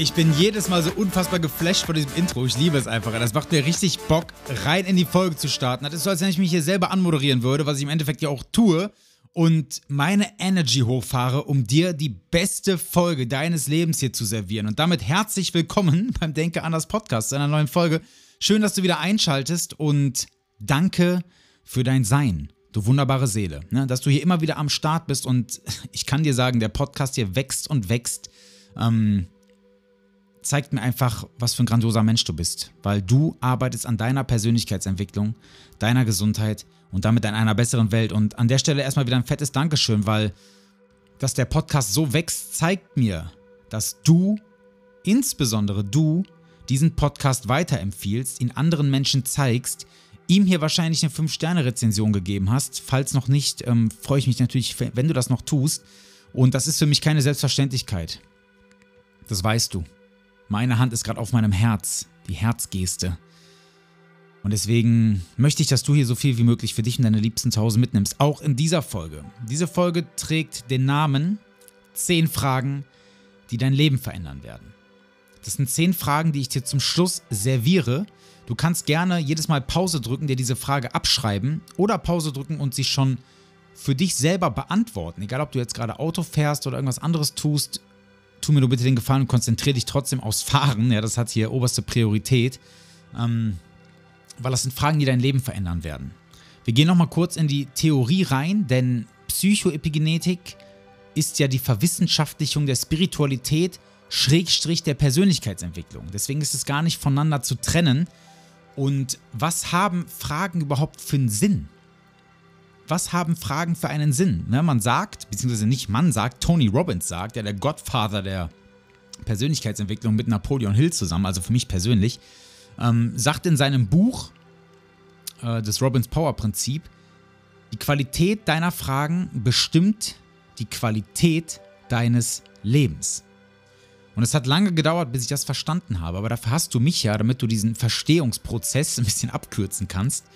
Ich bin jedes Mal so unfassbar geflasht von diesem Intro. Ich liebe es einfach. Das macht mir richtig Bock, rein in die Folge zu starten. Das ist so, als wenn ich mich hier selber anmoderieren würde, was ich im Endeffekt ja auch tue. Und meine Energy hochfahre, um dir die beste Folge deines Lebens hier zu servieren. Und damit herzlich willkommen beim Denke anders Podcast einer neuen Folge. Schön, dass du wieder einschaltest und danke für dein Sein du wunderbare Seele, ne? dass du hier immer wieder am Start bist und ich kann dir sagen, der Podcast hier wächst und wächst. Ähm, zeigt mir einfach, was für ein grandioser Mensch du bist, weil du arbeitest an deiner Persönlichkeitsentwicklung, deiner Gesundheit und damit an einer besseren Welt. Und an der Stelle erstmal wieder ein fettes Dankeschön, weil dass der Podcast so wächst, zeigt mir, dass du, insbesondere du, diesen Podcast weiterempfiehlst, ihn anderen Menschen zeigst, ihm hier wahrscheinlich eine 5-Sterne-Rezension gegeben hast. Falls noch nicht, ähm, freue ich mich natürlich, wenn du das noch tust. Und das ist für mich keine Selbstverständlichkeit. Das weißt du. Meine Hand ist gerade auf meinem Herz, die Herzgeste. Und deswegen möchte ich, dass du hier so viel wie möglich für dich und deine Liebsten zu Hause mitnimmst. Auch in dieser Folge. Diese Folge trägt den Namen 10 Fragen, die dein Leben verändern werden. Das sind 10 Fragen, die ich dir zum Schluss serviere. Du kannst gerne jedes Mal Pause drücken, dir diese Frage abschreiben oder Pause drücken und sie schon für dich selber beantworten. Egal, ob du jetzt gerade Auto fährst oder irgendwas anderes tust, tu mir nur bitte den Gefallen und konzentriere dich trotzdem aufs Fahren. Ja, das hat hier oberste Priorität. Ähm, weil das sind Fragen, die dein Leben verändern werden. Wir gehen nochmal kurz in die Theorie rein, denn Psychoepigenetik ist ja die Verwissenschaftlichung der Spiritualität, Schrägstrich der Persönlichkeitsentwicklung. Deswegen ist es gar nicht voneinander zu trennen. Und was haben Fragen überhaupt für einen Sinn? Was haben Fragen für einen Sinn? Ne, man sagt, beziehungsweise nicht man sagt, Tony Robbins sagt, ja, der Godfather der Persönlichkeitsentwicklung mit Napoleon Hill zusammen, also für mich persönlich, ähm, sagt in seinem Buch, äh, das Robbins Power Prinzip, die Qualität deiner Fragen bestimmt die Qualität deines Lebens. Und es hat lange gedauert, bis ich das verstanden habe, aber dafür hast du mich ja, damit du diesen Verstehungsprozess ein bisschen abkürzen kannst.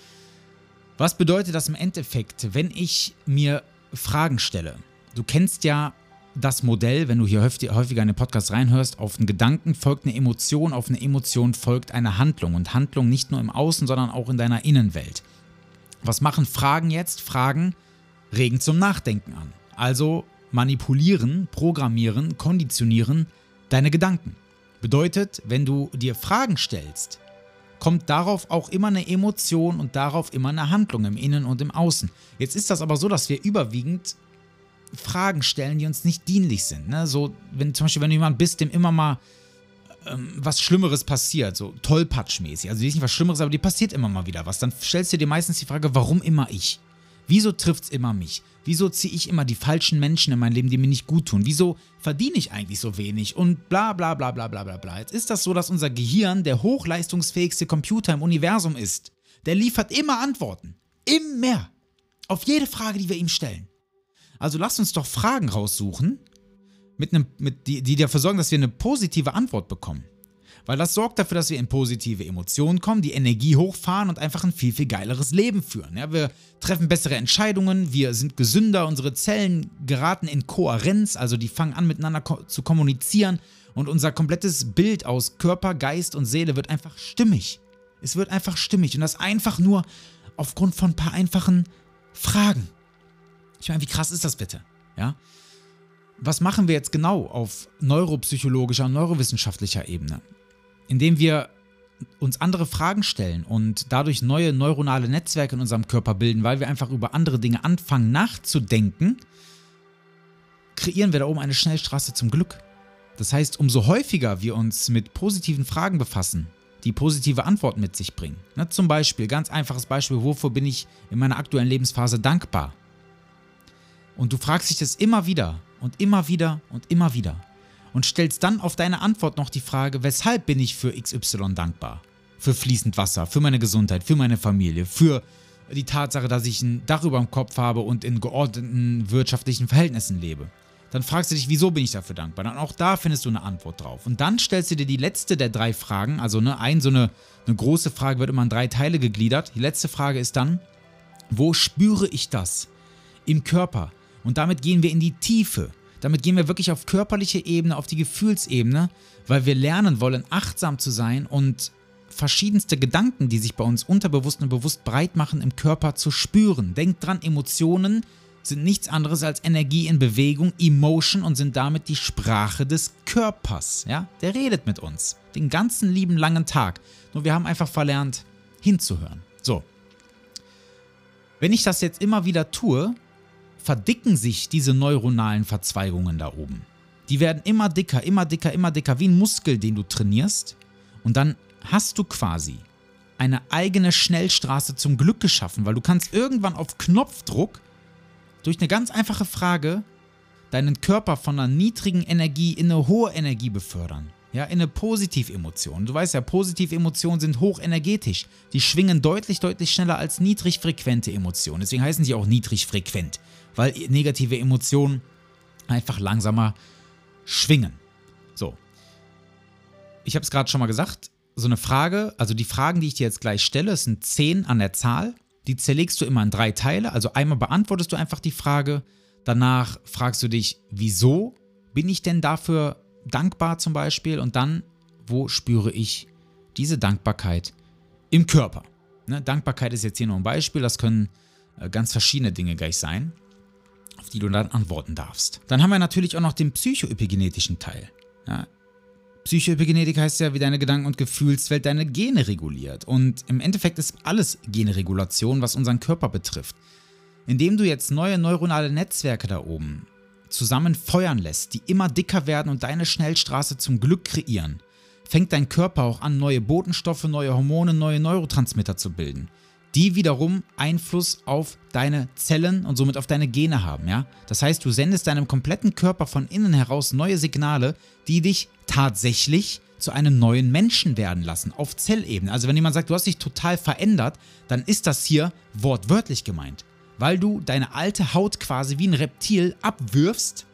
Was bedeutet das im Endeffekt, wenn ich mir Fragen stelle? Du kennst ja das Modell, wenn du hier häufiger in den Podcast reinhörst, auf einen Gedanken folgt eine Emotion, auf eine Emotion folgt eine Handlung und Handlung nicht nur im Außen, sondern auch in deiner Innenwelt. Was machen Fragen jetzt? Fragen regen zum Nachdenken an. Also manipulieren, programmieren, konditionieren deine Gedanken. Bedeutet, wenn du dir Fragen stellst, kommt darauf auch immer eine Emotion und darauf immer eine Handlung im Innen und im Außen. Jetzt ist das aber so, dass wir überwiegend Fragen stellen, die uns nicht dienlich sind. Ne? So, wenn zum Beispiel, wenn du jemand bist, dem immer mal ähm, was Schlimmeres passiert, so tollpatschmäßig. Also die ist nicht was Schlimmeres, aber die passiert immer mal wieder was. Dann stellst du dir meistens die Frage, warum immer ich? Wieso trifft es immer mich? Wieso ziehe ich immer die falschen Menschen in mein Leben, die mir nicht gut tun? Wieso verdiene ich eigentlich so wenig? Und bla bla bla bla bla bla bla. Jetzt ist das so, dass unser Gehirn der hochleistungsfähigste Computer im Universum ist. Der liefert immer Antworten. Immer. Auf jede Frage, die wir ihm stellen. Also lasst uns doch Fragen raussuchen, mit einem, mit, die, die dafür sorgen, dass wir eine positive Antwort bekommen. Weil das sorgt dafür, dass wir in positive Emotionen kommen, die Energie hochfahren und einfach ein viel, viel geileres Leben führen. Ja, wir treffen bessere Entscheidungen, wir sind gesünder, unsere Zellen geraten in Kohärenz, also die fangen an miteinander ko zu kommunizieren und unser komplettes Bild aus Körper, Geist und Seele wird einfach stimmig. Es wird einfach stimmig und das einfach nur aufgrund von ein paar einfachen Fragen. Ich meine, wie krass ist das bitte? Ja? Was machen wir jetzt genau auf neuropsychologischer und neurowissenschaftlicher Ebene? Indem wir uns andere Fragen stellen und dadurch neue neuronale Netzwerke in unserem Körper bilden, weil wir einfach über andere Dinge anfangen nachzudenken, kreieren wir da oben eine Schnellstraße zum Glück. Das heißt, umso häufiger wir uns mit positiven Fragen befassen, die positive Antworten mit sich bringen. Na, zum Beispiel, ganz einfaches Beispiel, wofür bin ich in meiner aktuellen Lebensphase dankbar? Und du fragst dich das immer wieder und immer wieder und immer wieder. Und stellst dann auf deine Antwort noch die Frage, weshalb bin ich für XY dankbar? Für fließend Wasser, für meine Gesundheit, für meine Familie, für die Tatsache, dass ich ein Dach über dem Kopf habe und in geordneten wirtschaftlichen Verhältnissen lebe. Dann fragst du dich, wieso bin ich dafür dankbar? Dann auch da findest du eine Antwort drauf. Und dann stellst du dir die letzte der drei Fragen, also ne, ein, so eine, eine große Frage wird immer in drei Teile gegliedert. Die letzte Frage ist dann, wo spüre ich das? Im Körper. Und damit gehen wir in die Tiefe. Damit gehen wir wirklich auf körperliche Ebene, auf die Gefühlsebene, weil wir lernen wollen, achtsam zu sein und verschiedenste Gedanken, die sich bei uns unterbewusst und bewusst breit machen, im Körper zu spüren. Denkt dran, Emotionen sind nichts anderes als Energie in Bewegung, Emotion und sind damit die Sprache des Körpers. Ja? Der redet mit uns den ganzen lieben langen Tag. Nur wir haben einfach verlernt, hinzuhören. So. Wenn ich das jetzt immer wieder tue, verdicken sich diese neuronalen Verzweigungen da oben. Die werden immer dicker, immer dicker, immer dicker, wie ein Muskel, den du trainierst. Und dann hast du quasi eine eigene Schnellstraße zum Glück geschaffen, weil du kannst irgendwann auf Knopfdruck durch eine ganz einfache Frage deinen Körper von einer niedrigen Energie in eine hohe Energie befördern. Ja, in eine Positivemotion. Du weißt ja, Positivemotionen sind hochenergetisch. Die schwingen deutlich, deutlich schneller als niedrigfrequente Emotionen. Deswegen heißen sie auch niedrigfrequent, weil negative Emotionen einfach langsamer schwingen. So. Ich habe es gerade schon mal gesagt, so eine Frage, also die Fragen, die ich dir jetzt gleich stelle, sind zehn an der Zahl. Die zerlegst du immer in drei Teile. Also einmal beantwortest du einfach die Frage, danach fragst du dich, wieso bin ich denn dafür dankbar zum Beispiel? Und dann, wo spüre ich diese Dankbarkeit im Körper? Ne? Dankbarkeit ist jetzt hier nur ein Beispiel, das können äh, ganz verschiedene Dinge gleich sein, auf die du dann antworten darfst. Dann haben wir natürlich auch noch den psychoepigenetischen Teil. Ja? Psychoepigenetik heißt ja, wie deine Gedanken- und Gefühlswelt deine Gene reguliert. Und im Endeffekt ist alles Generegulation, was unseren Körper betrifft. Indem du jetzt neue neuronale Netzwerke da oben zusammen feuern lässt, die immer dicker werden und deine Schnellstraße zum Glück kreieren, fängt dein Körper auch an, neue Botenstoffe, neue Hormone, neue Neurotransmitter zu bilden die wiederum Einfluss auf deine Zellen und somit auf deine Gene haben. Ja? Das heißt, du sendest deinem kompletten Körper von innen heraus neue Signale, die dich tatsächlich zu einem neuen Menschen werden lassen, auf Zellebene. Also wenn jemand sagt, du hast dich total verändert, dann ist das hier wortwörtlich gemeint. Weil du deine alte Haut quasi wie ein Reptil abwirfst,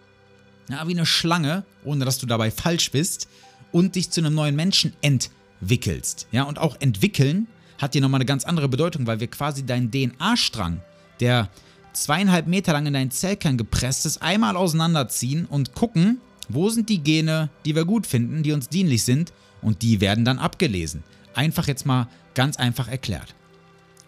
ja, wie eine Schlange, ohne dass du dabei falsch bist, und dich zu einem neuen Menschen entwickelst. Ja, und auch entwickeln hat hier nochmal eine ganz andere Bedeutung, weil wir quasi deinen DNA-Strang, der zweieinhalb Meter lang in deinen Zellkern gepresst ist, einmal auseinanderziehen und gucken, wo sind die Gene, die wir gut finden, die uns dienlich sind und die werden dann abgelesen. Einfach jetzt mal ganz einfach erklärt.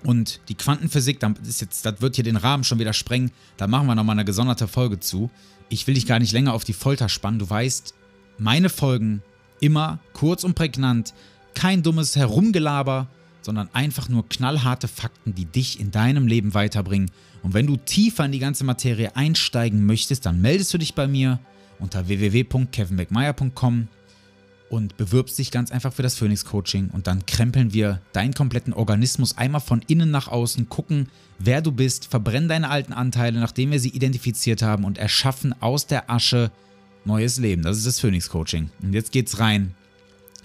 Und die Quantenphysik, das, ist jetzt, das wird hier den Rahmen schon wieder sprengen, da machen wir nochmal eine gesonderte Folge zu. Ich will dich gar nicht länger auf die Folter spannen. Du weißt, meine Folgen immer kurz und prägnant, kein dummes Herumgelaber, sondern einfach nur knallharte Fakten, die dich in deinem Leben weiterbringen. Und wenn du tiefer in die ganze Materie einsteigen möchtest, dann meldest du dich bei mir unter www.kevinbeckmeier.com und bewirbst dich ganz einfach für das Phoenix Coaching und dann krempeln wir deinen kompletten Organismus einmal von innen nach außen, gucken, wer du bist, verbrennen deine alten Anteile, nachdem wir sie identifiziert haben und erschaffen aus der Asche neues Leben. Das ist das Phoenix Coaching. Und jetzt geht's rein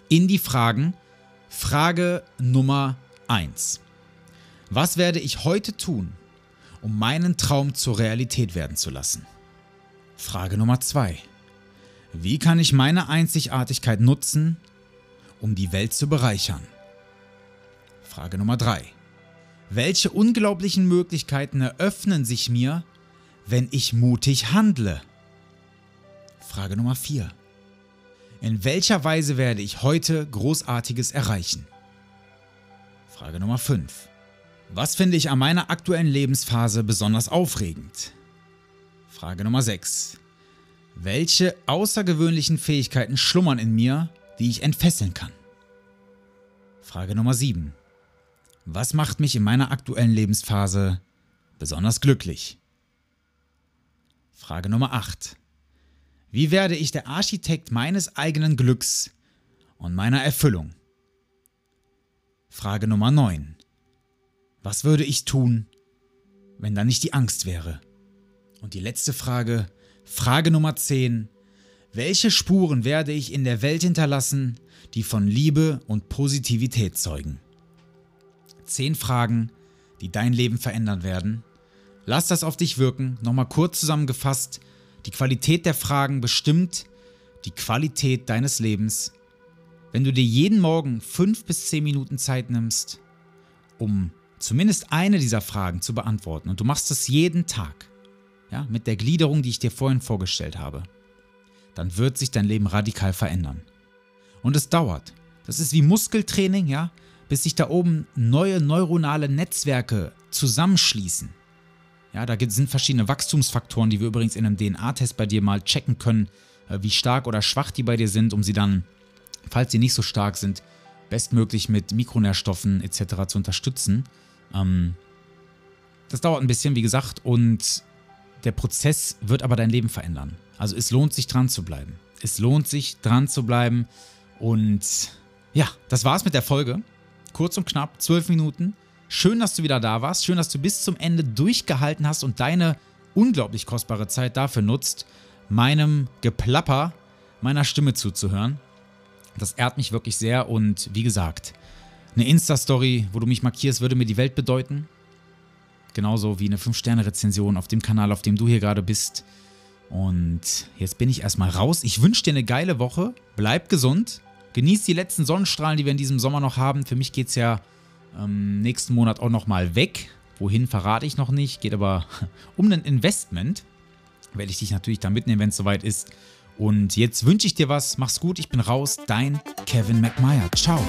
in die Fragen, Frage Nummer 1. Was werde ich heute tun, um meinen Traum zur Realität werden zu lassen? Frage Nummer 2. Wie kann ich meine Einzigartigkeit nutzen, um die Welt zu bereichern? Frage Nummer 3. Welche unglaublichen Möglichkeiten eröffnen sich mir, wenn ich mutig handle? Frage Nummer 4. In welcher Weise werde ich heute Großartiges erreichen? Frage Nummer 5. Was finde ich an meiner aktuellen Lebensphase besonders aufregend? Frage Nummer 6. Welche außergewöhnlichen Fähigkeiten schlummern in mir, die ich entfesseln kann? Frage Nummer 7. Was macht mich in meiner aktuellen Lebensphase besonders glücklich? Frage Nummer 8. Wie werde ich der Architekt meines eigenen Glücks und meiner Erfüllung? Frage Nummer 9. Was würde ich tun, wenn da nicht die Angst wäre? Und die letzte Frage, Frage Nummer 10. Welche Spuren werde ich in der Welt hinterlassen, die von Liebe und Positivität zeugen? Zehn Fragen, die dein Leben verändern werden. Lass das auf dich wirken. Nochmal kurz zusammengefasst. Die Qualität der Fragen bestimmt die Qualität deines Lebens. Wenn du dir jeden Morgen fünf bis zehn Minuten Zeit nimmst, um zumindest eine dieser Fragen zu beantworten, und du machst das jeden Tag, ja, mit der Gliederung, die ich dir vorhin vorgestellt habe, dann wird sich dein Leben radikal verändern. Und es dauert. Das ist wie Muskeltraining, ja, bis sich da oben neue neuronale Netzwerke zusammenschließen. Ja, da sind verschiedene Wachstumsfaktoren, die wir übrigens in einem DNA-Test bei dir mal checken können, äh, wie stark oder schwach die bei dir sind, um sie dann, falls sie nicht so stark sind, bestmöglich mit Mikronährstoffen etc. zu unterstützen. Ähm, das dauert ein bisschen, wie gesagt, und der Prozess wird aber dein Leben verändern. Also es lohnt sich dran zu bleiben. Es lohnt sich dran zu bleiben. Und ja, das war's mit der Folge. Kurz und knapp, zwölf Minuten. Schön, dass du wieder da warst. Schön, dass du bis zum Ende durchgehalten hast und deine unglaublich kostbare Zeit dafür nutzt, meinem Geplapper meiner Stimme zuzuhören. Das ehrt mich wirklich sehr und wie gesagt, eine Insta-Story, wo du mich markierst, würde mir die Welt bedeuten. Genauso wie eine 5-Sterne-Rezension auf dem Kanal, auf dem du hier gerade bist. Und jetzt bin ich erstmal raus. Ich wünsche dir eine geile Woche. Bleib gesund. Genieß die letzten Sonnenstrahlen, die wir in diesem Sommer noch haben. Für mich geht es ja ähm, nächsten Monat auch nochmal weg. Wohin verrate ich noch nicht. Geht aber um ein Investment. Werde ich dich natürlich da mitnehmen, wenn es soweit ist. Und jetzt wünsche ich dir was. Mach's gut. Ich bin raus. Dein Kevin McMeyer. Ciao.